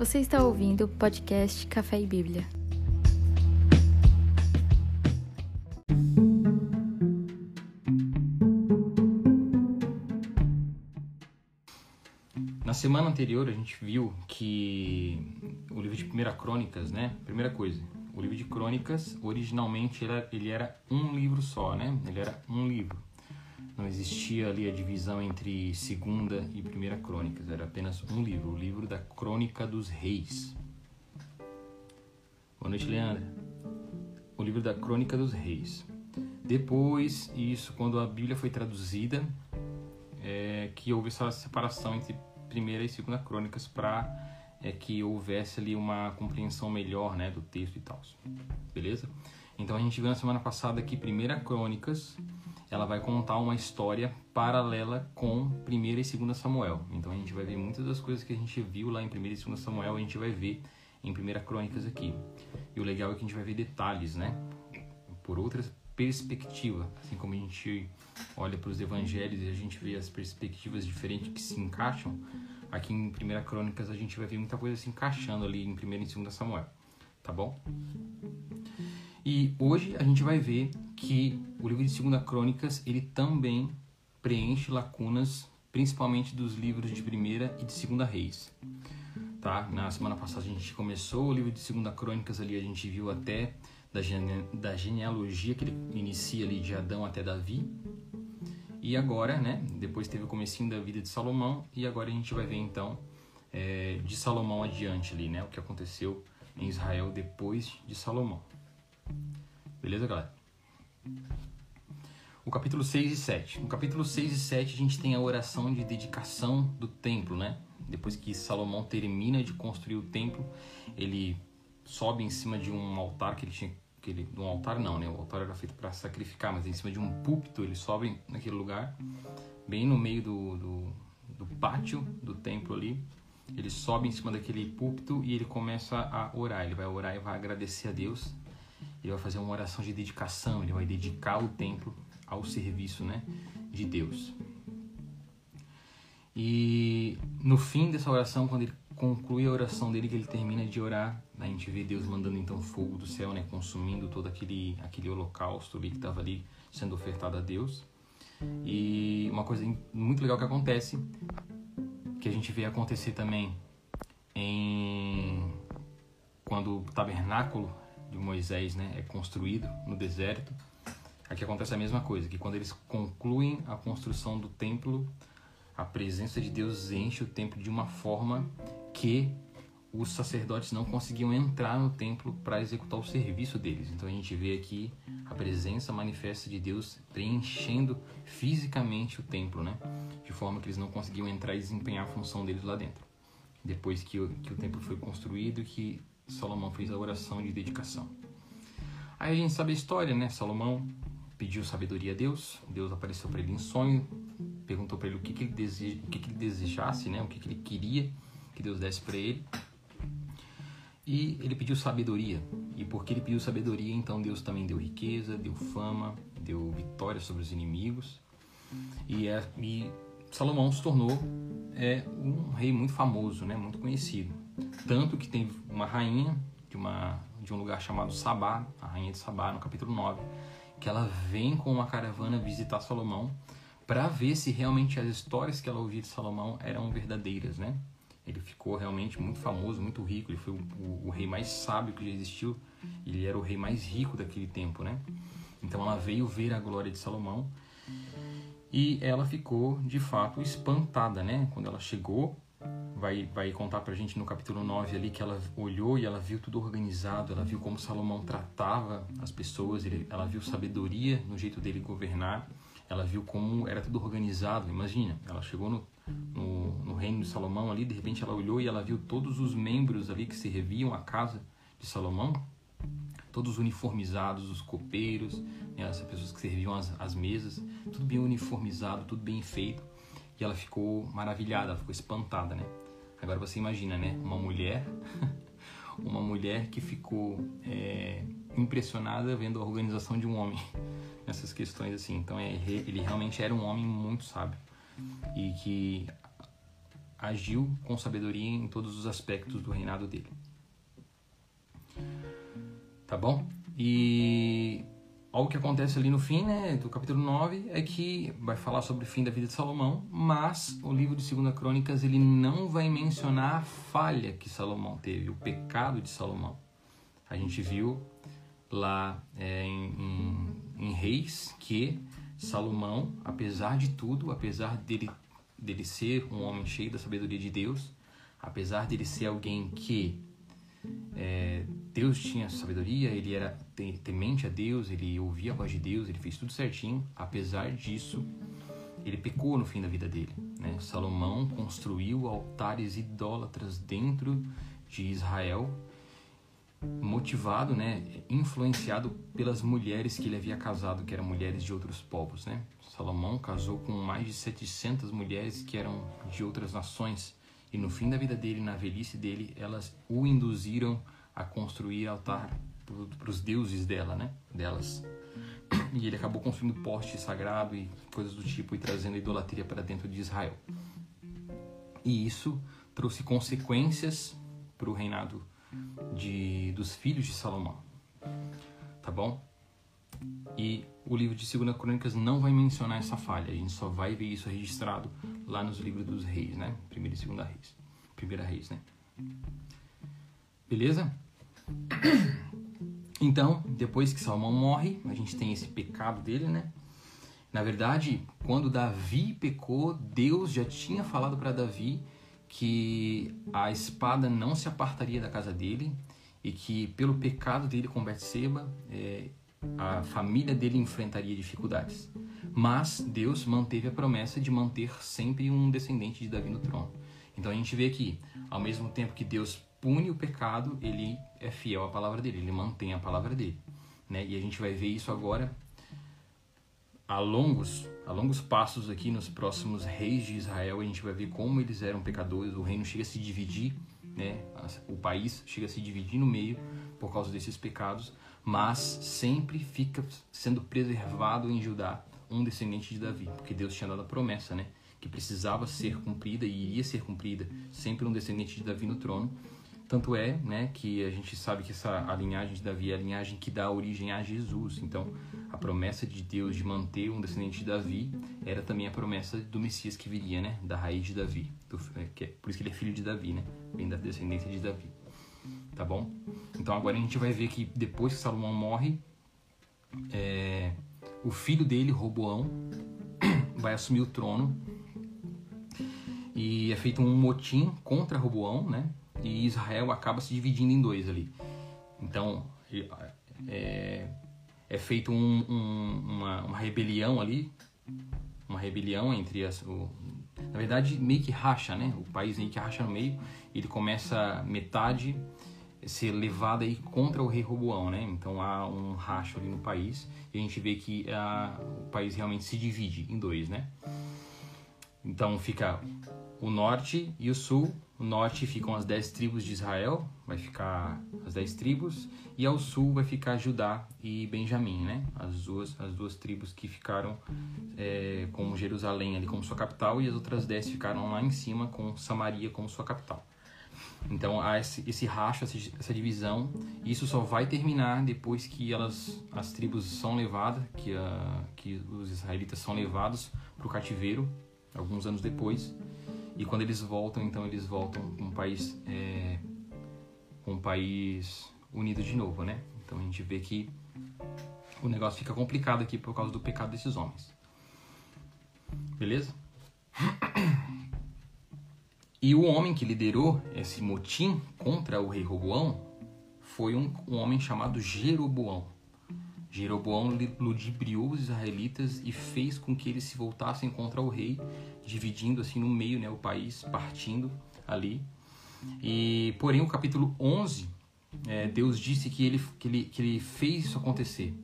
Você está ouvindo o podcast Café e Bíblia. Na semana anterior a gente viu que o livro de Primeira Crônicas, né? Primeira coisa, o livro de Crônicas originalmente ele era, um livro só, né? Ele era um livro. Não existia ali a divisão entre Segunda e Primeira Crônicas, era apenas um livro, o livro da Crônica dos Reis. Boa noite, Leandra. O livro da Crônica dos Reis. Depois, isso, quando a Bíblia foi traduzida, é, que houve essa separação entre primeira e segunda crônicas para é, que houvesse ali uma compreensão melhor né, do texto e tal. Beleza? Então a gente viu na semana passada que primeira crônicas ela vai contar uma história paralela com primeira e segunda Samuel. Então a gente vai ver muitas das coisas que a gente viu lá em primeira e segunda Samuel, a gente vai ver em primeira crônicas aqui. E o legal é que a gente vai ver detalhes, né? Por outras perspectiva, assim como a gente olha para os evangelhos e a gente vê as perspectivas diferentes que se encaixam, aqui em Primeira Crônicas a gente vai ver muita coisa se encaixando ali em Primeira e Segunda Samuel, tá bom? E hoje a gente vai ver que o livro de Segunda Crônicas ele também preenche lacunas, principalmente dos livros de Primeira e de Segunda Reis. Tá? Na semana passada a gente começou o livro de Segunda Crônicas ali, a gente viu até da, gene, da genealogia que ele inicia ali de Adão até Davi. E agora, né, depois teve o comecinho da vida de Salomão e agora a gente vai ver então é, de Salomão adiante ali, né, o que aconteceu em Israel depois de Salomão. Beleza, galera? O capítulo 6 e 7. No capítulo 6 e 7 a gente tem a oração de dedicação do templo, né? Depois que Salomão termina de construir o templo, ele sobe em cima de um altar que ele tinha que ele, um altar não, né? O altar era feito para sacrificar, mas em cima de um púlpito ele sobe naquele lugar, bem no meio do, do, do, pátio do templo ali. Ele sobe em cima daquele púlpito e ele começa a orar. Ele vai orar e vai agradecer a Deus. Ele vai fazer uma oração de dedicação. Ele vai dedicar o templo ao serviço, né, de Deus. E no fim dessa oração, quando ele conclui a oração dele, que ele termina de orar, a gente vê Deus mandando então fogo do céu, né, consumindo todo aquele aquele holocausto ali que estava ali sendo ofertado a Deus. E uma coisa muito legal que acontece, que a gente vê acontecer também em quando o tabernáculo de Moisés, né, é construído no deserto. Aqui acontece a mesma coisa, que quando eles concluem a construção do templo, a presença de Deus enche o templo de uma forma que os sacerdotes não conseguiam entrar no templo para executar o serviço deles. Então a gente vê aqui a presença manifesta de Deus preenchendo fisicamente o templo, né? De forma que eles não conseguiam entrar e desempenhar a função deles lá dentro. Depois que o, que o templo foi construído, que Salomão fez a oração de dedicação. Aí a gente sabe a história, né? Salomão pediu sabedoria a Deus, Deus apareceu para ele em sonho, perguntou para ele o que, que ele deseja, o que, que ele desejasse, né? O que, que ele queria que Deus desse para ele. E ele pediu sabedoria. E porque ele pediu sabedoria, então Deus também deu riqueza, deu fama, deu vitória sobre os inimigos. E, é, e Salomão se tornou é, um rei muito famoso, né, muito conhecido. Tanto que tem uma rainha de, uma, de um lugar chamado Sabá, a rainha de Sabá, no capítulo 9, que ela vem com uma caravana visitar Salomão para ver se realmente as histórias que ela ouvia de Salomão eram verdadeiras, né? Ele ficou realmente muito famoso, muito rico. Ele foi o, o, o, rei mais sábio que já existiu. Ele era o rei mais rico daquele tempo, né? Então ela veio ver a glória de Salomão e ela ficou de fato espantada, né? Quando ela chegou, vai, vai contar pra gente no capítulo 9 ali que ela olhou e ela viu tudo organizado, ela viu como Salomão tratava as pessoas, ele, ela viu sabedoria no jeito dele governar, ela viu como era tudo organizado. Imagina, ela chegou no no, no reino de Salomão ali, de repente ela olhou e ela viu todos os membros ali que serviam a casa de Salomão, todos uniformizados, os copeiros, né, as pessoas que serviam as, as mesas, tudo bem uniformizado, tudo bem feito. E ela ficou maravilhada, ela ficou espantada, né? Agora você imagina, né? Uma mulher, uma mulher que ficou é, impressionada vendo a organização de um homem nessas questões assim. Então é, ele realmente era um homem muito sábio e que agiu com sabedoria em todos os aspectos do reinado dele. Tá bom? E algo que acontece ali no fim, né, do capítulo 9, é que vai falar sobre o fim da vida de Salomão, mas o livro de 2 Crônicas ele não vai mencionar a falha que Salomão teve, o pecado de Salomão. A gente viu lá é, em, em, em Reis que Salomão, apesar de tudo, apesar dele, dele ser um homem cheio da sabedoria de Deus, apesar dele ser alguém que é, Deus tinha sabedoria, ele era temente a Deus, ele ouvia a voz de Deus, ele fez tudo certinho. Apesar disso, ele pecou no fim da vida dele. Né? Salomão construiu altares idólatras dentro de Israel, motivado, né, influenciado pelas mulheres que ele havia casado, que eram mulheres de outros povos. Né? Salomão casou com mais de 700 mulheres que eram de outras nações. E no fim da vida dele, na velhice dele, elas o induziram a construir altar para os deuses dela, né? Delas. E ele acabou construindo poste sagrado e coisas do tipo e trazendo idolatria para dentro de Israel. E isso trouxe consequências para o reinado de, dos filhos de Salomão. Tá bom? E o livro de Segunda Crônicas não vai mencionar essa falha. A gente só vai ver isso registrado lá nos livros dos reis, né? Primeira e Segunda Reis. Primeira Reis, né? Beleza? Então, depois que Salomão morre, a gente tem esse pecado dele, né? Na verdade, quando Davi pecou, Deus já tinha falado para Davi que a espada não se apartaria da casa dele e que pelo pecado dele com Betseba, é, a família dele enfrentaria dificuldades. Mas Deus manteve a promessa de manter sempre um descendente de Davi no trono. Então a gente vê que, ao mesmo tempo que Deus pune o pecado, ele é fiel à palavra dele, ele mantém a palavra dele. Né? E a gente vai ver isso agora a longos, a longos passos aqui nos próximos reis de Israel. A gente vai ver como eles eram pecadores, o reino chega a se dividir, né? o país chega a se dividir no meio por causa desses pecados, mas sempre fica sendo preservado em Judá um descendente de Davi, porque Deus tinha dado a promessa, né? que precisava ser cumprida e iria ser cumprida sempre um descendente de Davi no trono. Tanto é né, que a gente sabe que essa a linhagem de Davi é a linhagem que dá origem a Jesus. Então, a promessa de Deus de manter um descendente de Davi era também a promessa do Messias que viria, né, da raiz de Davi. Do, é, que é, por isso que ele é filho de Davi, né? Vem da descendência de Davi. Tá bom? Então, agora a gente vai ver que depois que Salomão morre, é, o filho dele, Roboão, vai assumir o trono e é feito um motim contra Roboão, né? e Israel acaba se dividindo em dois ali. Então é, é feito um, um, uma, uma, rebelião ali, uma rebelião entre as, o, na verdade meio que racha, né? O país meio que racha no meio, ele começa metade ser levada aí contra o rei Roboão, né? Então há um racho ali no país e a gente vê que a, o país realmente se divide em dois, né? Então fica o norte e o sul o norte ficam as dez tribos de Israel, vai ficar as dez tribos, e ao sul vai ficar Judá e Benjamim, né? As duas, as duas tribos que ficaram é, com Jerusalém ali como sua capital, e as outras dez ficaram lá em cima com Samaria como sua capital. Então há esse, esse racho, essa, divisão, e isso só vai terminar depois que elas, as tribos são levadas, que, a, que os israelitas são levados para o cativeiro, alguns anos depois. E quando eles voltam, então eles voltam com um país, é, um país unido de novo, né? Então a gente vê que o negócio fica complicado aqui por causa do pecado desses homens. Beleza? E o homem que liderou esse motim contra o rei Roboão foi um, um homem chamado Jeroboão. Jeroboão ludibriou os israelitas e fez com que eles se voltassem contra o rei, dividindo assim no meio né, o país, partindo ali. E porém o capítulo 11, é, Deus disse que ele, que, ele, que ele fez isso acontecer.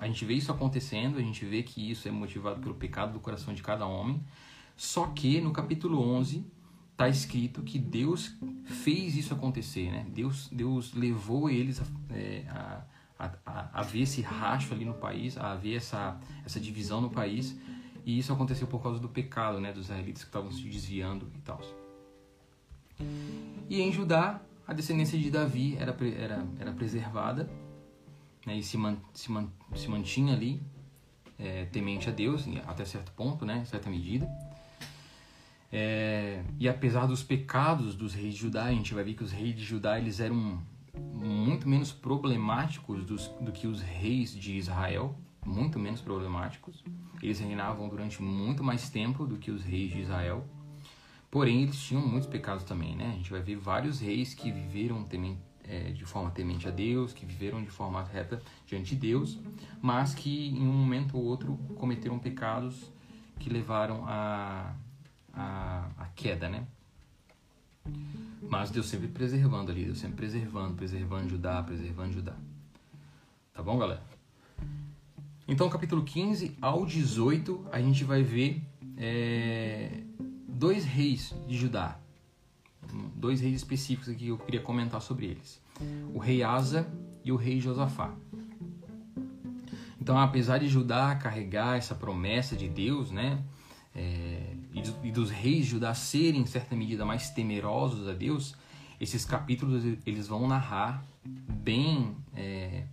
A gente vê isso acontecendo, a gente vê que isso é motivado pelo pecado do coração de cada homem. Só que no capítulo 11 está escrito que Deus fez isso acontecer, né? Deus, Deus levou eles a, é, a a, a, ver esse racho ali no país, a ver essa, essa divisão no país. E isso aconteceu por causa do pecado, né, dos israelitas que estavam se desviando e tal. E em Judá, a descendência de Davi era, era, era preservada né, e se, man, se, man, se mantinha ali é, temente a Deus até certo ponto, né, certa medida. É, e apesar dos pecados dos reis de Judá, a gente vai ver que os reis de Judá eles eram muito menos problemáticos dos, do que os reis de Israel, muito menos problemáticos. Eles reinavam durante muito mais tempo do que os reis de Israel. Porém, eles tinham muitos pecados também, né? A gente vai ver vários reis que viveram é, de forma temente a Deus, que viveram de forma reta diante de Deus, mas que em um momento ou outro cometeram pecados que levaram a, a, a queda, né? Mas Deus sempre preservando ali, Deus sempre preservando, preservando Judá, preservando Judá. Tá bom, galera? Então, capítulo 15 ao 18, a gente vai ver é, dois reis de Judá. Dois reis específicos aqui que eu queria comentar sobre eles. O rei Asa e o rei Josafá. Então, apesar de Judá carregar essa promessa de Deus, né? É, e, dos reis de Judá serem, em certa medida, mais temerosos a Deus, esses capítulos eles vão narrar bem, é,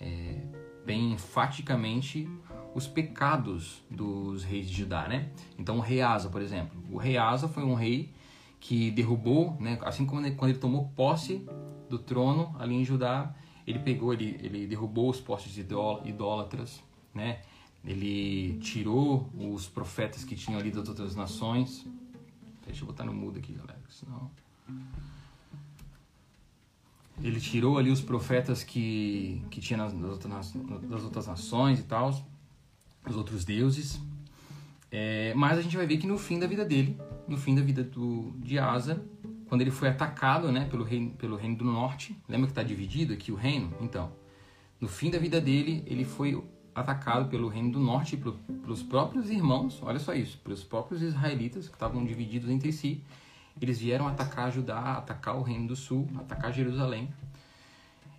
é, bem enfaticamente os pecados dos reis de Judá, né? Então o rei Asa, por exemplo, o rei Asa foi um rei que derrubou, né? Assim como quando ele tomou posse do trono ali em Judá, ele pegou, ele, ele derrubou os postes idólatras, né? Ele tirou os profetas que tinham ali das outras nações. Deixa eu botar no mudo aqui, galera, senão. Ele tirou ali os profetas que, que tinha nas, nas, das outras nações e tal, os outros deuses. É, mas a gente vai ver que no fim da vida dele, no fim da vida do, de Asa, quando ele foi atacado né, pelo, reino, pelo reino do norte, lembra que está dividido aqui o reino? Então, no fim da vida dele, ele foi atacado pelo reino do norte, pelos próprios irmãos, olha só isso, pelos próprios israelitas que estavam divididos entre si. Eles vieram atacar Judá, atacar o reino do sul, atacar Jerusalém.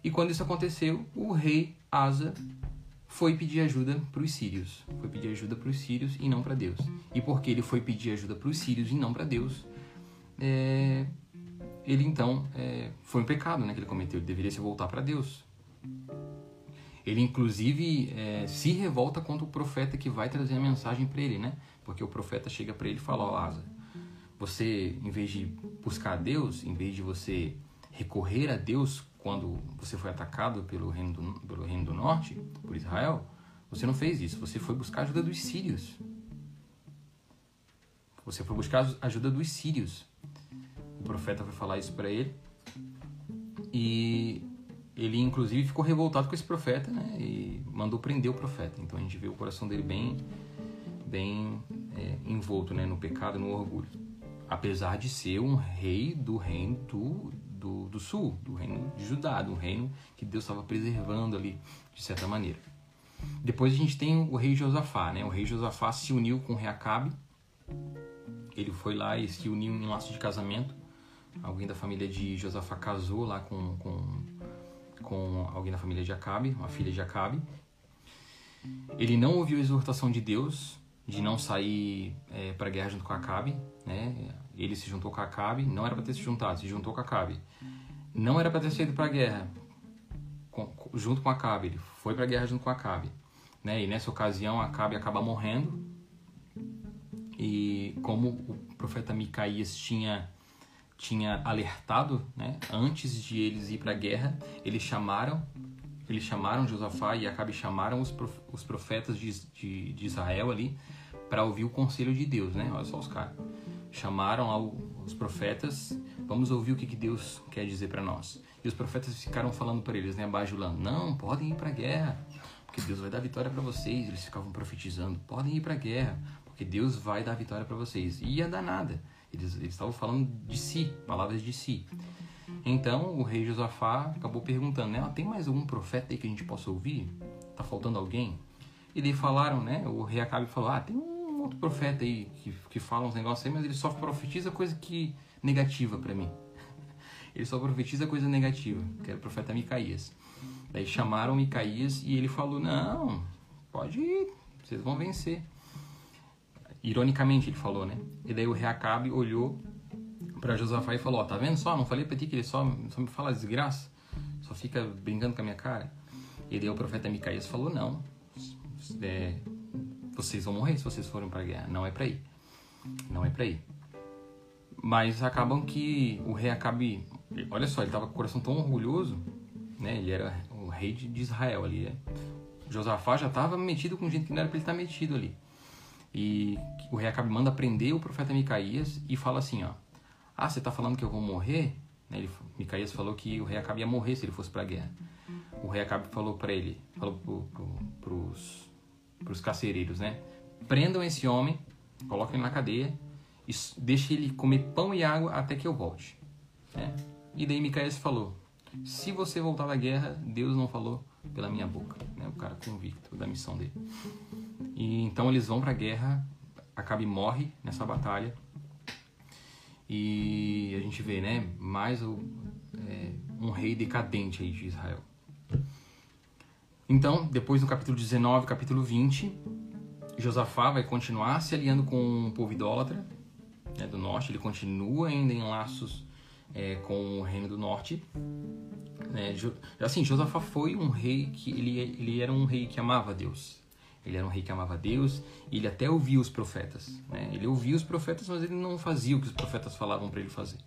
E quando isso aconteceu, o rei Asa foi pedir ajuda para os sírios. Foi pedir ajuda para os sírios e não para Deus. E porque ele foi pedir ajuda para os sírios e não para Deus, é... ele então é... foi um pecado né, que ele cometeu. Ele deveria se voltar para Deus. Ele, inclusive, é, se revolta contra o profeta que vai trazer a mensagem para ele, né? Porque o profeta chega para ele e fala: Ó, Asa, você, em vez de buscar a Deus, em vez de você recorrer a Deus quando você foi atacado pelo reino do, pelo reino do norte, por Israel, você não fez isso. Você foi buscar a ajuda dos sírios. Você foi buscar a ajuda dos sírios. O profeta vai falar isso para ele. E ele inclusive ficou revoltado com esse profeta, né? E mandou prender o profeta. Então a gente vê o coração dele bem, bem é, envolto, né? No pecado, no orgulho. Apesar de ser um rei do reino do, do, do sul, do reino de Judá, do reino que Deus estava preservando ali, de certa maneira. Depois a gente tem o rei Josafá, né? O rei Josafá se uniu com o rei Acabe. Ele foi lá e se uniu em um laço de casamento. Alguém da família de Josafá casou lá com, com com alguém da família de Acabe, uma filha de Acabe. Ele não ouviu a exortação de Deus de não sair é, para a guerra junto com Acabe, né? Ele se juntou com Acabe, não era para ter se juntado, se juntou com Acabe. Não era para ter saído para a guerra com, junto com Acabe, ele foi para a guerra junto com Acabe, né? E nessa ocasião Acabe acaba morrendo. E como o profeta Micaías tinha tinha alertado, né, antes de eles ir para a guerra, eles chamaram, eles chamaram Josafá e Acabe chamaram os, prof, os profetas de, de, de Israel ali para ouvir o conselho de Deus, né? Olha só os caras. Chamaram ao, os profetas, vamos ouvir o que, que Deus quer dizer para nós. E os profetas ficaram falando para eles, né, bajulando, não, podem ir para a guerra, porque Deus vai dar vitória para vocês. Eles ficavam profetizando, podem ir para a guerra, porque Deus vai dar vitória para vocês. E ia dar nada. Eles, eles estavam falando de si, palavras de si. Então o rei Josafá acabou perguntando, né? Ah, tem mais algum profeta aí que a gente possa ouvir? Tá faltando alguém? E daí falaram, né? O rei Acabe falou, ah, tem um outro profeta aí que, que fala uns negócios aí, mas ele só profetiza coisa que negativa para mim. Ele só profetiza coisa negativa, que era o profeta Micaías. Daí chamaram Micaías e ele falou, não, pode ir, vocês vão vencer. Ironicamente ele falou, né? E daí o rei Acabe olhou para Josafá e falou: Ó, tá vendo só? Não falei para ti que ele só, só me fala desgraça? Só fica brincando com a minha cara? E daí o profeta Micaías falou: Não, é, vocês vão morrer se vocês forem para guerra. Não é para ir. Não é para ir. Mas acabam que o rei acabe. Olha só, ele tava com o coração tão orgulhoso, né? Ele era o rei de Israel ali. Né? Josafá já estava metido com gente que não era para ele estar metido ali. E o rei Acabe manda prender o profeta Micaías e fala assim, ó. Ah, você está falando que eu vou morrer? Né, ele, Micaías falou que o rei Acabe ia morrer se ele fosse para a guerra. O rei Acabe falou para ele, falou para os carcereiros, né? Prendam esse homem, coloquem ele na cadeia e deixem ele comer pão e água até que eu volte. Né? E daí Micaías falou, se você voltar da guerra, Deus não falou pela minha boca. Né? O cara convicto da missão dele. E então eles vão para a guerra, Acabe morre nessa batalha. E a gente vê, né, mais o, é, um rei decadente aí de Israel. Então, depois no capítulo 19, capítulo 20, Josafá vai continuar se aliando com o povo idólatra né, do norte. Ele continua ainda em laços é, com o reino do norte. É, assim, Josafá foi um rei que ele, ele era um rei que amava Deus. Ele era um rei que amava Deus e ele até ouvia os profetas. Né? Ele ouvia os profetas, mas ele não fazia o que os profetas falavam para ele fazer.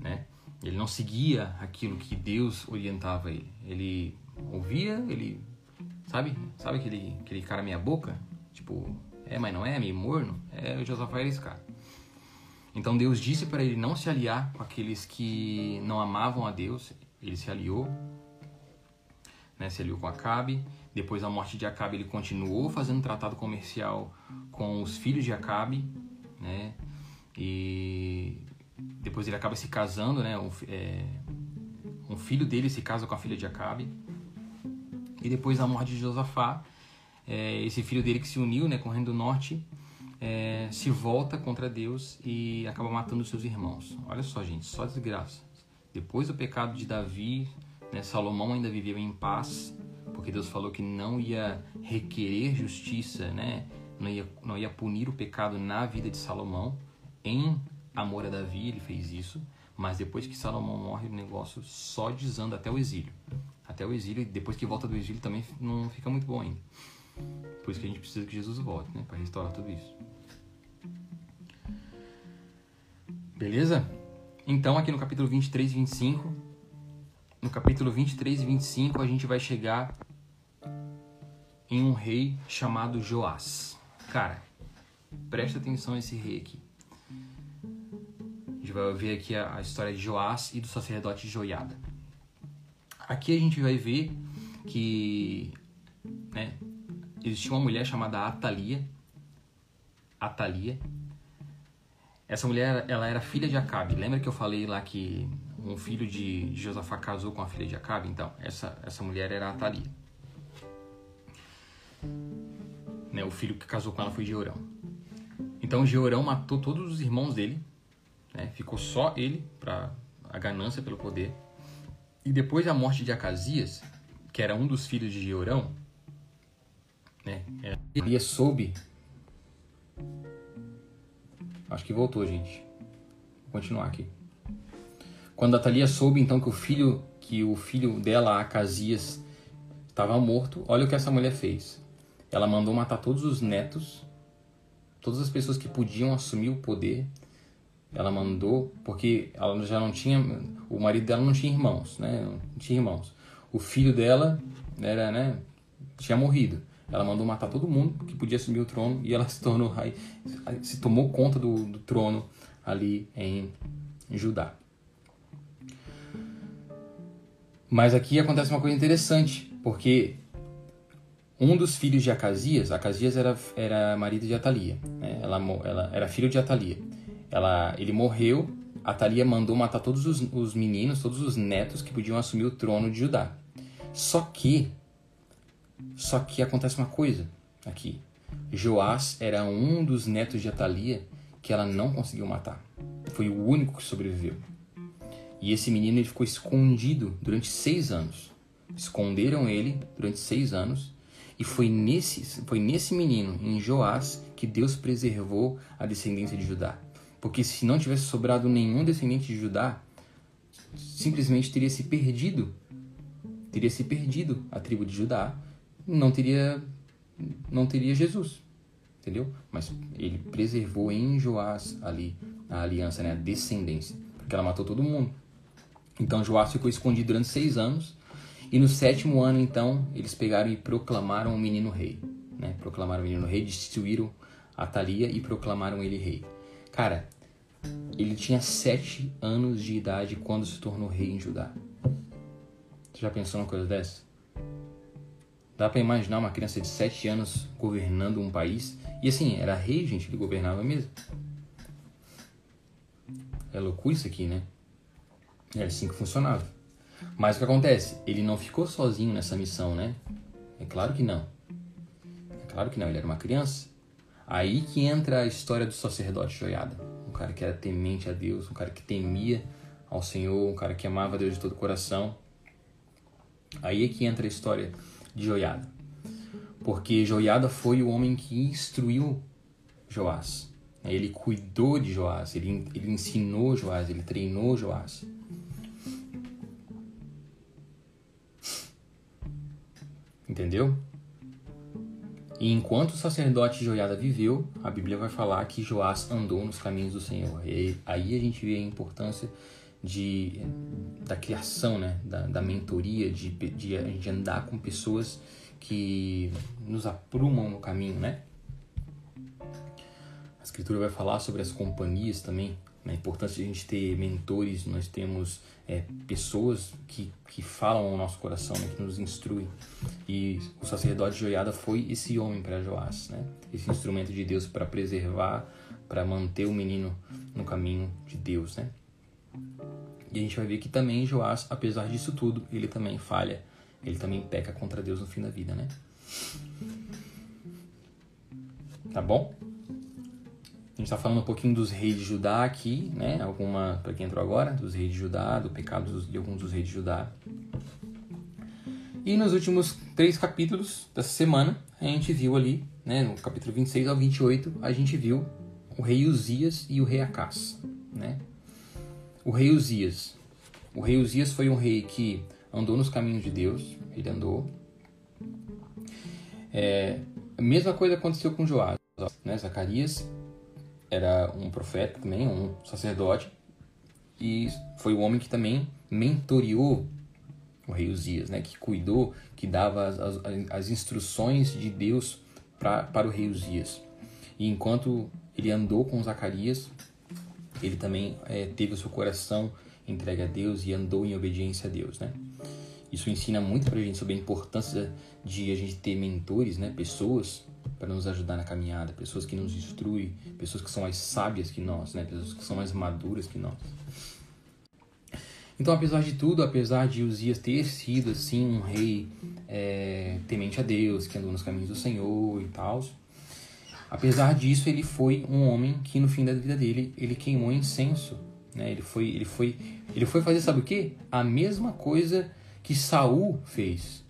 Né? Ele não seguia aquilo que Deus orientava ele. Ele ouvia, ele. Sabe? Sabe aquele, aquele cara meia boca? Tipo, é, mas não é, meio morno? É, o Josafá era esse cara. Então Deus disse para ele não se aliar com aqueles que não amavam a Deus. Ele se aliou, né, se aliou com Acabe depois da morte de Acabe, ele continuou fazendo tratado comercial com os filhos de Acabe, né? E depois ele acaba se casando, né? Um, é, um filho dele se casa com a filha de Acabe. E depois da morte de Josafá, é, esse filho dele que se uniu, né, com o reino do norte, é, se volta contra Deus e acaba matando seus irmãos. Olha só, gente, só desgraça. Depois do pecado de Davi, né, Salomão ainda viveu em paz porque Deus falou que não ia requerer justiça, né? Não ia, não ia punir o pecado na vida de Salomão. Em amor a Davi, ele fez isso. Mas depois que Salomão morre, o negócio só desanda até o exílio. Até o exílio, e depois que volta do exílio também não fica muito bom ainda. Por isso que a gente precisa que Jesus volte, né? Para restaurar tudo isso. Beleza? Então, aqui no capítulo 23 e 25, no capítulo 23 e 25, a gente vai chegar em um rei chamado Joás. Cara, presta atenção a esse rei aqui. A gente vai ver aqui a, a história de Joás e do sacerdote Joiada. Aqui a gente vai ver que né, existia uma mulher chamada Atalia. Atalia. Essa mulher, ela era filha de Acabe. Lembra que eu falei lá que um filho de Josafá casou com a filha de Acabe? Então, essa, essa mulher era Atalia. Né, o filho que casou com ela foi Georão. Então Georão matou todos os irmãos dele, né, ficou só ele para a ganância pelo poder. E depois da morte de Acasias, que era um dos filhos de Georão, né, ele soube. Acho que voltou, gente. Vou continuar aqui. Quando Atalia soube então que o filho que o filho dela, Acasias, estava morto, olha o que essa mulher fez. Ela mandou matar todos os netos, todas as pessoas que podiam assumir o poder. Ela mandou, porque ela já não tinha, o marido dela não tinha irmãos, né? Não tinha irmãos. O filho dela era, né? Tinha morrido. Ela mandou matar todo mundo que podia assumir o trono e ela se tornou se tomou conta do, do trono ali em, em Judá. Mas aqui acontece uma coisa interessante, porque um dos filhos de Acasias, Acasias era, era marido de Atalia, né? ela, ela era filho de Atalia. Ela, ele morreu, Atalia mandou matar todos os, os meninos, todos os netos que podiam assumir o trono de Judá. Só que, só que acontece uma coisa aqui. Joás era um dos netos de Atalia que ela não conseguiu matar. Foi o único que sobreviveu. E esse menino ele ficou escondido durante seis anos. Esconderam ele durante seis anos e foi nesse, foi nesse menino, em Joás, que Deus preservou a descendência de Judá. Porque se não tivesse sobrado nenhum descendente de Judá, simplesmente teria se perdido. Teria se perdido a tribo de Judá, não teria não teria Jesus. Entendeu? Mas ele preservou em Joás ali a aliança, né, a descendência, porque ela matou todo mundo. Então Joás ficou escondido durante seis anos e no sétimo ano, então, eles pegaram e proclamaram o menino rei. Né? Proclamaram o menino rei, destituíram Atalia e proclamaram ele rei. Cara, ele tinha sete anos de idade quando se tornou rei em Judá. Você já pensou numa coisa dessa? Dá para imaginar uma criança de sete anos governando um país? E assim, era rei, gente, ele governava mesmo. É loucura isso aqui, né? Era assim que funcionava. Mas o que acontece? Ele não ficou sozinho nessa missão, né? É claro que não. É claro que não, ele era uma criança. Aí que entra a história do sacerdote Joiada. Um cara que era temente a Deus, um cara que temia ao Senhor, um cara que amava Deus de todo o coração. Aí é que entra a história de Joiada. Porque Joiada foi o homem que instruiu Joás. Ele cuidou de Joás, ele, ele ensinou Joás, ele treinou Joás. Entendeu? E enquanto o sacerdote Joiada viveu, a Bíblia vai falar que Joás andou nos caminhos do Senhor. E aí a gente vê a importância de, da criação, né? da, da mentoria, de, de a gente andar com pessoas que nos aprumam no caminho, né? A Escritura vai falar sobre as companhias também, a importância de a gente ter mentores, nós temos é, pessoas que, que falam ao nosso coração, né, que nos instruem. E o sacerdote Joiada foi esse homem para Joás, né? esse instrumento de Deus para preservar, para manter o menino no caminho de Deus. Né? E a gente vai ver que também Joás, apesar disso tudo, ele também falha, ele também peca contra Deus no fim da vida. Né? Tá bom? A gente está falando um pouquinho dos reis de Judá aqui, né? Alguma, para quem entrou agora, dos reis de Judá, do pecado de alguns dos reis de Judá. E nos últimos três capítulos dessa semana, a gente viu ali, né, no capítulo 26 ao 28, a gente viu o rei Uzias e o rei Acás, né? O rei Uzias. O rei Uzias foi um rei que andou nos caminhos de Deus, ele andou. É, a mesma coisa aconteceu com Joás, né? Zacarias era um profeta também, um sacerdote, e foi o homem que também mentoriou o rei Uzias, né, que cuidou, que dava as, as, as instruções de Deus pra, para o rei Uzias. E enquanto ele andou com Zacarias, ele também é, teve o seu coração entregue a Deus e andou em obediência a Deus, né? Isso ensina muito para a gente sobre a importância de a gente ter mentores, né? Pessoas para nos ajudar na caminhada, pessoas que nos instruem, pessoas que são mais sábias que nós, né? pessoas que são mais maduras que nós. Então, apesar de tudo, apesar de Uzias ter sido assim um rei é, temente a Deus, que andou nos caminhos do Senhor e tal, apesar disso, ele foi um homem que no fim da vida dele ele queimou incenso, né? Ele foi, ele foi, ele foi fazer sabe o que? A mesma coisa que Saul fez.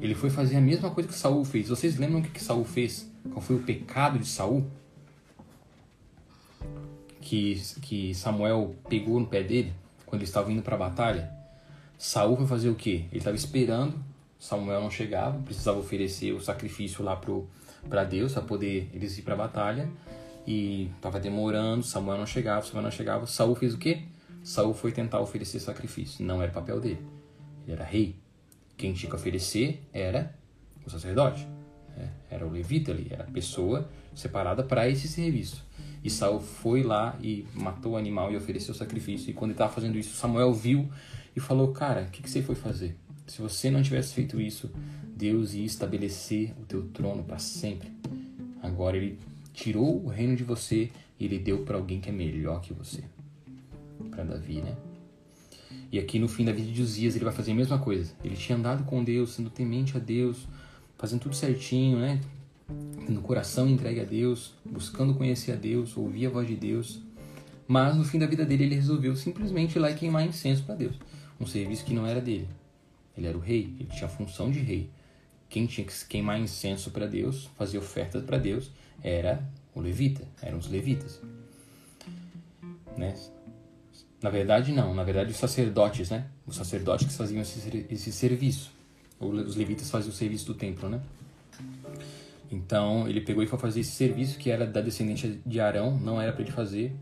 Ele foi fazer a mesma coisa que Saul fez. Vocês lembram o que, que Saul fez? Qual foi o pecado de Saul? Que, que Samuel pegou no pé dele quando ele estava indo para a batalha. Saul foi fazer o quê? Ele estava esperando. Samuel não chegava, precisava oferecer o sacrifício lá para Deus para poder eles ir para a batalha. E estava demorando, Samuel não chegava, Samuel não chegava. Saul fez o quê? Saul foi tentar oferecer sacrifício. Não era papel dele. Ele era rei. Quem tinha que oferecer era o sacerdote. Né? Era o levita ali, era a pessoa separada para esse serviço. E Saul foi lá e matou o animal e ofereceu o sacrifício. E quando ele estava fazendo isso, Samuel viu e falou: Cara, o que, que você foi fazer? Se você não tivesse feito isso, Deus ia estabelecer o teu trono para sempre. Agora ele tirou o reino de você e ele deu para alguém que é melhor que você. Para Davi, né? E aqui no fim da vida de Uzias ele vai fazer a mesma coisa. Ele tinha andado com Deus, sendo temente a Deus, fazendo tudo certinho, né? Tendo coração entregue a Deus, buscando conhecer a Deus, ouvir a voz de Deus. Mas no fim da vida dele ele resolveu simplesmente ir lá e queimar incenso para Deus. Um serviço que não era dele. Ele era o rei, ele tinha a função de rei. Quem tinha que queimar incenso para Deus, fazer ofertas para Deus, era O levita, eram os levitas. Né? Na verdade, não. Na verdade, os sacerdotes, né? Os sacerdotes que faziam esse, esse serviço. Os levitas faziam o serviço do templo, né? Então, ele pegou e foi fazer esse serviço que era da descendência de Arão, não era para ele fazer.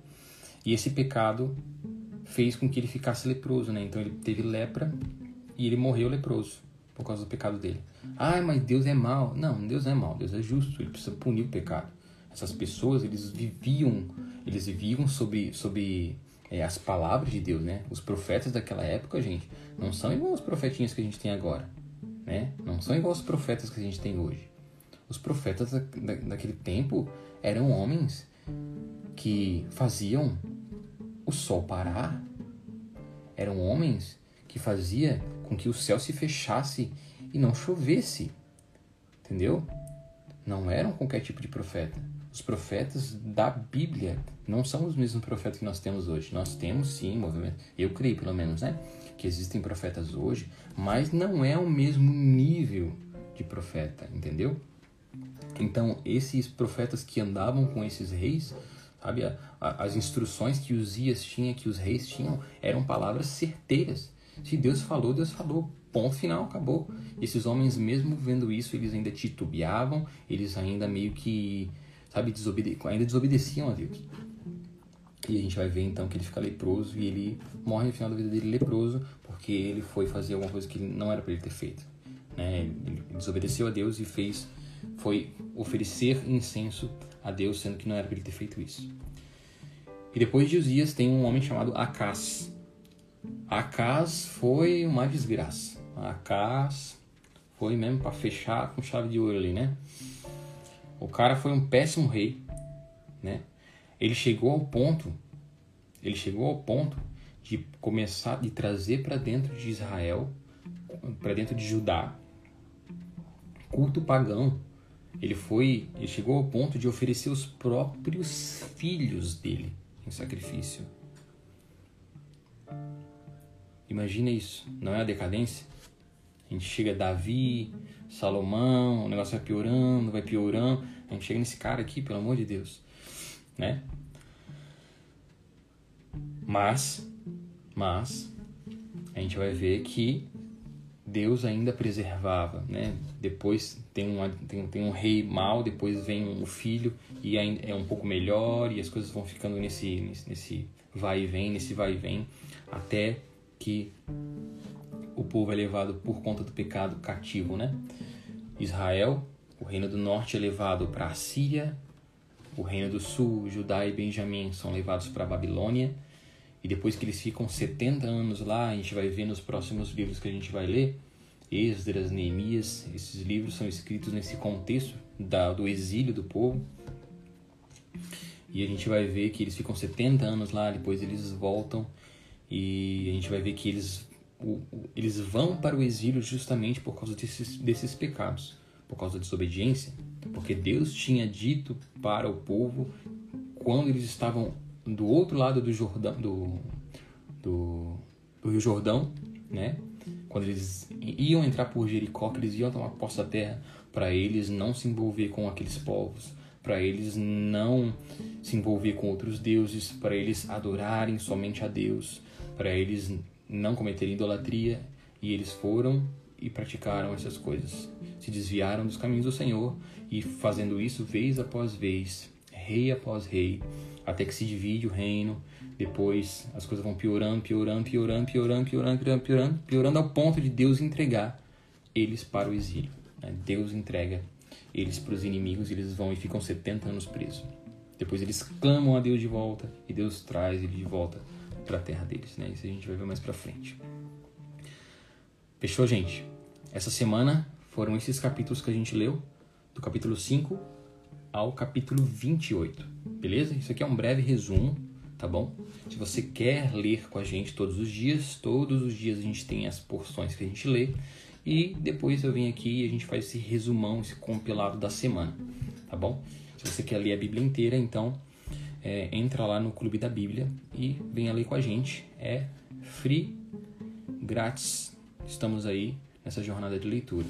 E esse pecado fez com que ele ficasse leproso, né? Então, ele teve lepra e ele morreu leproso por causa do pecado dele. Ah, mas Deus é mau. Não, Deus não é mau, Deus é justo, ele precisa punir o pecado. Essas pessoas, eles viviam, eles viviam sobre, sobre é, as palavras de Deus, né? Os profetas daquela época, gente, não são igual os profetinhas que a gente tem agora, né? Não são igual os profetas que a gente tem hoje. Os profetas da, da, daquele tempo eram homens que faziam o sol parar. Eram homens que fazia com que o céu se fechasse e não chovesse. Entendeu? Não eram qualquer tipo de profeta. Os profetas da Bíblia não são os mesmos profetas que nós temos hoje. Nós temos sim movimento, eu creio pelo menos, né? Que existem profetas hoje, mas não é o mesmo nível de profeta, entendeu? Então, esses profetas que andavam com esses reis, sabe, a, a, as instruções que Uzias tinha, que os reis tinham, eram palavras certeiras. Se Deus falou, Deus falou. Ponto final, acabou. Esses homens, mesmo vendo isso, eles ainda titubeavam, eles ainda meio que sabe, desobede ainda desobedeciam a Deus. E a gente vai ver então que ele fica leproso e ele morre no final da vida dele leproso porque ele foi fazer alguma coisa que não era para ele ter feito. Né? Ele desobedeceu a Deus e fez, foi oferecer incenso a Deus, sendo que não era para ele ter feito isso. E depois de Uzias tem um homem chamado Acas. Acas foi uma desgraça. Acas foi mesmo para fechar com chave de ouro ali, né? O cara foi um péssimo rei, né? Ele chegou ao ponto, ele chegou ao ponto de começar de trazer para dentro de Israel, para dentro de Judá, culto pagão. Ele foi, ele chegou ao ponto de oferecer os próprios filhos dele em sacrifício. Imagina isso, não é a decadência? A gente chega Davi, Salomão, o negócio vai piorando, vai piorando. A gente chega nesse cara aqui, pelo amor de Deus, né? Mas, mas, a gente vai ver que Deus ainda preservava, né? Depois tem, uma, tem, tem um rei mau, depois vem um filho e é um pouco melhor e as coisas vão ficando nesse, nesse, nesse vai e vem, nesse vai e vem, até que o povo é levado por conta do pecado cativo, né? Israel, o reino do norte é levado para a Síria, o reino do sul, Judá e Benjamim são levados para a Babilônia, e depois que eles ficam 70 anos lá, a gente vai ver nos próximos livros que a gente vai ler, Esdras, Neemias, esses livros são escritos nesse contexto da, do exílio do povo. E a gente vai ver que eles ficam 70 anos lá, depois eles voltam e a gente vai ver que eles o, o, eles vão para o exílio justamente por causa desses, desses pecados, por causa da desobediência, porque Deus tinha dito para o povo quando eles estavam do outro lado do Jordão, do, do, do Rio Jordão, né? Quando eles iam entrar por Jericó, que eles iam tomar posse da terra, para eles não se envolver com aqueles povos, para eles não se envolver com outros deuses, para eles adorarem somente a Deus, para eles não cometerem idolatria, e eles foram e praticaram essas coisas. Se desviaram dos caminhos do Senhor e fazendo isso vez após vez, rei após rei, até que se divide o reino. Depois as coisas vão piorando, piorando, piorando, piorando, piorando, piorando, piorando, piorando ao ponto de Deus entregar eles para o exílio. Né? Deus entrega eles para os inimigos e eles vão e ficam 70 anos presos. Depois eles clamam a Deus de volta e Deus traz ele de volta para a terra deles, né? Isso a gente vai ver mais para frente. Fechou, gente? Essa semana foram esses capítulos que a gente leu, do capítulo 5 ao capítulo 28, beleza? Isso aqui é um breve resumo, tá bom? Se você quer ler com a gente todos os dias, todos os dias a gente tem as porções que a gente lê e depois eu venho aqui e a gente faz esse resumão, esse compilado da semana, tá bom? Se você quer ler a Bíblia inteira, então é, entra lá no Clube da Bíblia e vem ali com a gente. É free, grátis. Estamos aí nessa jornada de leitura.